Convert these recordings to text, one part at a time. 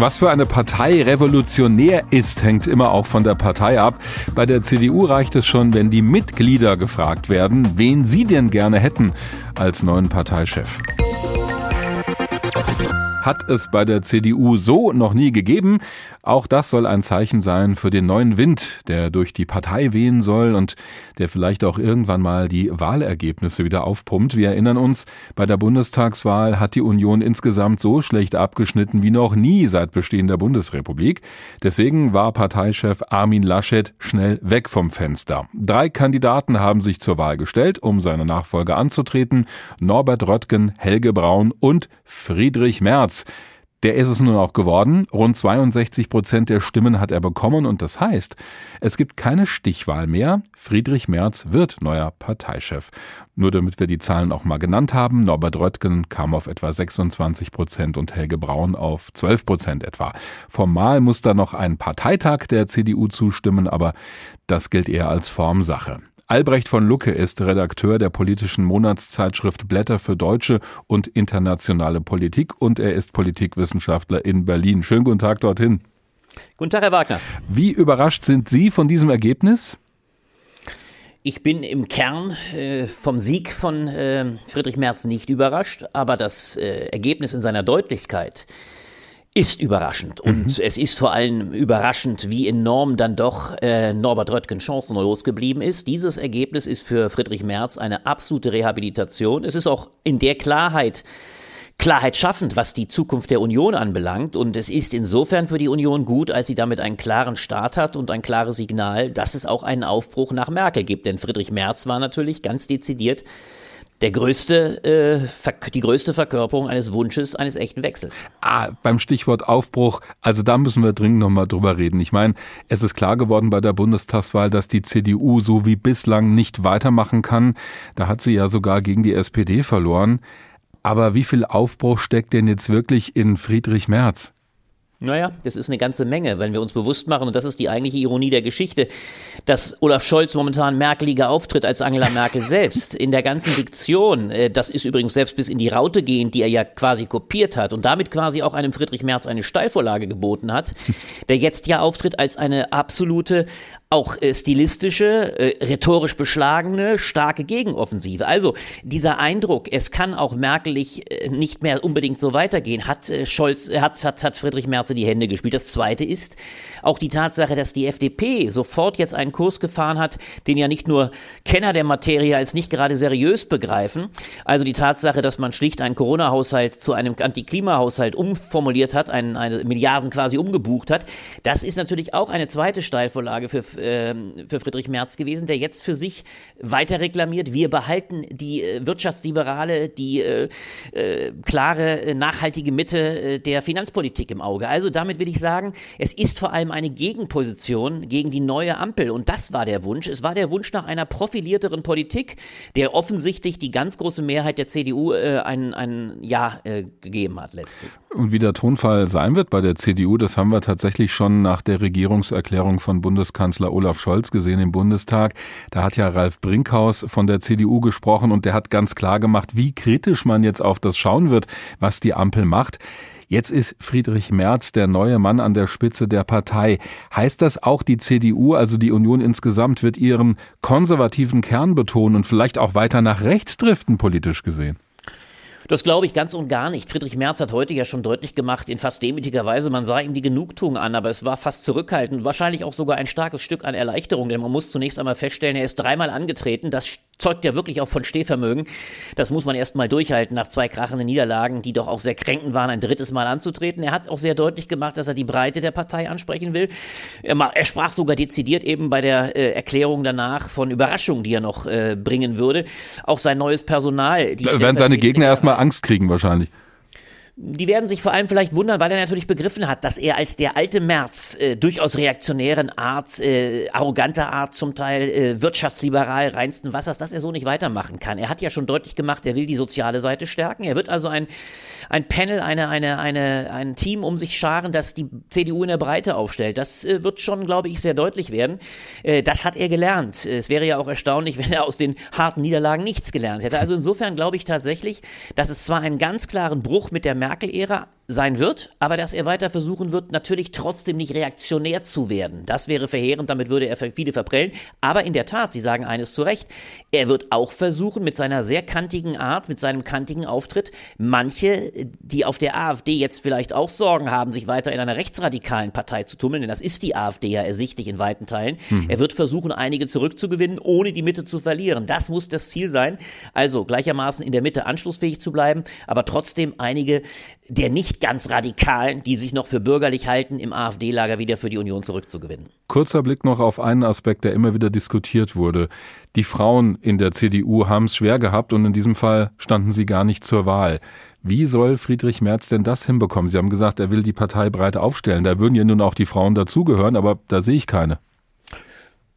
Was für eine Partei revolutionär ist, hängt immer auch von der Partei ab. Bei der CDU reicht es schon, wenn die Mitglieder gefragt werden, wen sie denn gerne hätten als neuen Parteichef hat es bei der CDU so noch nie gegeben. Auch das soll ein Zeichen sein für den neuen Wind, der durch die Partei wehen soll und der vielleicht auch irgendwann mal die Wahlergebnisse wieder aufpumpt. Wir erinnern uns, bei der Bundestagswahl hat die Union insgesamt so schlecht abgeschnitten wie noch nie seit Bestehen der Bundesrepublik. Deswegen war Parteichef Armin Laschet schnell weg vom Fenster. Drei Kandidaten haben sich zur Wahl gestellt, um seine Nachfolge anzutreten. Norbert Röttgen, Helge Braun und Friedrich Merz. März. Der ist es nun auch geworden. Rund 62 Prozent der Stimmen hat er bekommen und das heißt, es gibt keine Stichwahl mehr. Friedrich Merz wird neuer Parteichef. Nur damit wir die Zahlen auch mal genannt haben. Norbert Röttgen kam auf etwa 26 Prozent und Helge Braun auf 12 Prozent etwa. Formal muss da noch ein Parteitag der CDU zustimmen, aber das gilt eher als Formsache. Albrecht von Lucke ist Redakteur der politischen Monatszeitschrift Blätter für deutsche und internationale Politik und er ist Politikwissenschaftler in Berlin. Schönen guten Tag dorthin. Guten Tag, Herr Wagner. Wie überrascht sind Sie von diesem Ergebnis? Ich bin im Kern äh, vom Sieg von äh, Friedrich Merz nicht überrascht, aber das äh, Ergebnis in seiner Deutlichkeit ist überraschend. Und mhm. es ist vor allem überraschend, wie enorm dann doch äh, Norbert Röttgen chancenlos geblieben ist. Dieses Ergebnis ist für Friedrich Merz eine absolute Rehabilitation. Es ist auch in der Klarheit, Klarheit schaffend, was die Zukunft der Union anbelangt. Und es ist insofern für die Union gut, als sie damit einen klaren Start hat und ein klares Signal, dass es auch einen Aufbruch nach Merkel gibt. Denn Friedrich Merz war natürlich ganz dezidiert der größte, äh, die größte Verkörperung eines Wunsches eines echten Wechsels. Ah, beim Stichwort Aufbruch, also da müssen wir dringend nochmal drüber reden. Ich meine, es ist klar geworden bei der Bundestagswahl, dass die CDU so wie bislang nicht weitermachen kann. Da hat sie ja sogar gegen die SPD verloren. Aber wie viel Aufbruch steckt denn jetzt wirklich in Friedrich Merz? Naja, das ist eine ganze Menge, wenn wir uns bewusst machen, und das ist die eigentliche Ironie der Geschichte, dass Olaf Scholz momentan merkeliger auftritt als Angela Merkel selbst. In der ganzen Diktion, äh, das ist übrigens selbst bis in die Raute gehend, die er ja quasi kopiert hat und damit quasi auch einem Friedrich Merz eine Steilvorlage geboten hat, der jetzt ja auftritt als eine absolute auch äh, stilistische, äh, rhetorisch beschlagene, starke Gegenoffensive. Also dieser Eindruck, es kann auch merkelig nicht mehr unbedingt so weitergehen, hat Scholz, hat, hat, hat Friedrich Merz in die Hände gespielt. Das Zweite ist auch die Tatsache, dass die FDP sofort jetzt einen Kurs gefahren hat, den ja nicht nur Kenner der Materie als nicht gerade seriös begreifen. Also die Tatsache, dass man schlicht einen Corona-Haushalt zu einem Antiklimahaushalt umformuliert hat, einen, eine Milliarden quasi umgebucht hat, das ist natürlich auch eine zweite Steilvorlage für äh, für Friedrich Merz gewesen, der jetzt für sich weiter reklamiert, wir behalten die äh, wirtschaftsliberale, die äh, äh, klare, nachhaltige Mitte äh, der Finanzpolitik im Auge. Also damit will ich sagen, es ist vor allem eine Gegenposition gegen die neue Ampel und das war der Wunsch. Es war der Wunsch nach einer profilierteren Politik, der offensichtlich die ganz große Mehrheit der CDU äh, ein, ein Ja äh, gegeben hat letztlich. Und wie der Tonfall sein wird bei der CDU, das haben wir tatsächlich schon nach der Regierungserklärung von Bundeskanzler Olaf Scholz gesehen im Bundestag. Da hat ja Ralf Brinkhaus von der CDU gesprochen und der hat ganz klar gemacht, wie kritisch man jetzt auf das schauen wird, was die Ampel macht. Jetzt ist Friedrich Merz der neue Mann an der Spitze der Partei. Heißt das auch die CDU, also die Union insgesamt, wird ihren konservativen Kern betonen und vielleicht auch weiter nach rechts driften, politisch gesehen? Das glaube ich ganz und gar nicht. Friedrich Merz hat heute ja schon deutlich gemacht, in fast demütiger Weise, man sah ihm die Genugtuung an, aber es war fast zurückhaltend. Wahrscheinlich auch sogar ein starkes Stück an Erleichterung, denn man muss zunächst einmal feststellen, er ist dreimal angetreten. Das zeugt ja wirklich auch von Stehvermögen. Das muss man erst mal durchhalten nach zwei krachenden Niederlagen, die doch auch sehr kränkend waren, ein drittes Mal anzutreten. Er hat auch sehr deutlich gemacht, dass er die Breite der Partei ansprechen will. Er, er sprach sogar dezidiert eben bei der äh, Erklärung danach von Überraschungen, die er noch äh, bringen würde. Auch sein neues Personal. Die werden seine Gegner erstmal Angst kriegen wahrscheinlich die werden sich vor allem vielleicht wundern, weil er natürlich begriffen hat, dass er als der alte Merz äh, durchaus reaktionären Art, äh, arroganter Art zum Teil, äh, wirtschaftsliberal reinsten Wassers, dass er so nicht weitermachen kann. Er hat ja schon deutlich gemacht, er will die soziale Seite stärken. Er wird also ein, ein Panel, eine, eine, eine, ein Team um sich scharen, das die CDU in der Breite aufstellt. Das äh, wird schon, glaube ich, sehr deutlich werden. Äh, das hat er gelernt. Es wäre ja auch erstaunlich, wenn er aus den harten Niederlagen nichts gelernt hätte. Also insofern glaube ich tatsächlich, dass es zwar einen ganz klaren Bruch mit der Merkel Merkel-Ära sein wird, aber dass er weiter versuchen wird, natürlich trotzdem nicht reaktionär zu werden. Das wäre verheerend, damit würde er viele verprellen. Aber in der Tat, Sie sagen eines zu Recht, er wird auch versuchen, mit seiner sehr kantigen Art, mit seinem kantigen Auftritt, manche, die auf der AfD jetzt vielleicht auch Sorgen haben, sich weiter in einer rechtsradikalen Partei zu tummeln, denn das ist die AfD ja ersichtlich in weiten Teilen. Mhm. Er wird versuchen, einige zurückzugewinnen, ohne die Mitte zu verlieren. Das muss das Ziel sein. Also gleichermaßen in der Mitte anschlussfähig zu bleiben, aber trotzdem einige der nicht ganz Radikalen, die sich noch für bürgerlich halten, im AfD-Lager wieder für die Union zurückzugewinnen. Kurzer Blick noch auf einen Aspekt, der immer wieder diskutiert wurde. Die Frauen in der CDU haben es schwer gehabt und in diesem Fall standen sie gar nicht zur Wahl. Wie soll Friedrich Merz denn das hinbekommen? Sie haben gesagt, er will die Partei breit aufstellen. Da würden ja nun auch die Frauen dazugehören, aber da sehe ich keine.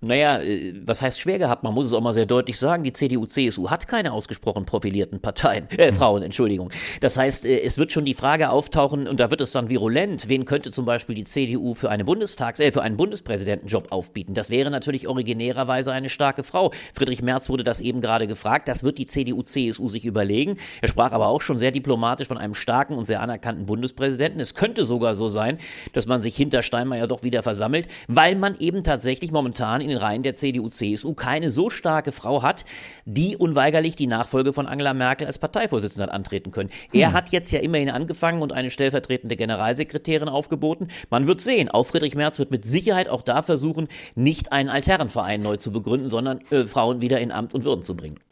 Naja, äh, was heißt schwer gehabt? Man muss es auch mal sehr deutlich sagen. Die CDU, CSU hat keine ausgesprochen profilierten Parteien, äh. Frauen, Entschuldigung. Das heißt, äh, es wird schon die Frage auftauchen, und da wird es dann virulent, wen könnte zum Beispiel die CDU für eine Bundestags-, äh, für einen Bundespräsidentenjob aufbieten? Das wäre natürlich originärerweise eine starke Frau. Friedrich Merz wurde das eben gerade gefragt. Das wird die CDU, CSU sich überlegen. Er sprach aber auch schon sehr diplomatisch von einem starken und sehr anerkannten Bundespräsidenten. Es könnte sogar so sein, dass man sich hinter Steinmeier doch wieder versammelt, weil man eben tatsächlich momentan in den Reihen der CDU-CSU keine so starke Frau hat, die unweigerlich die Nachfolge von Angela Merkel als Parteivorsitzende hat antreten können. Hm. Er hat jetzt ja immerhin angefangen und eine stellvertretende Generalsekretärin aufgeboten. Man wird sehen. Auch Friedrich Merz wird mit Sicherheit auch da versuchen, nicht einen Altherrenverein neu zu begründen, sondern äh, Frauen wieder in Amt und Würden zu bringen.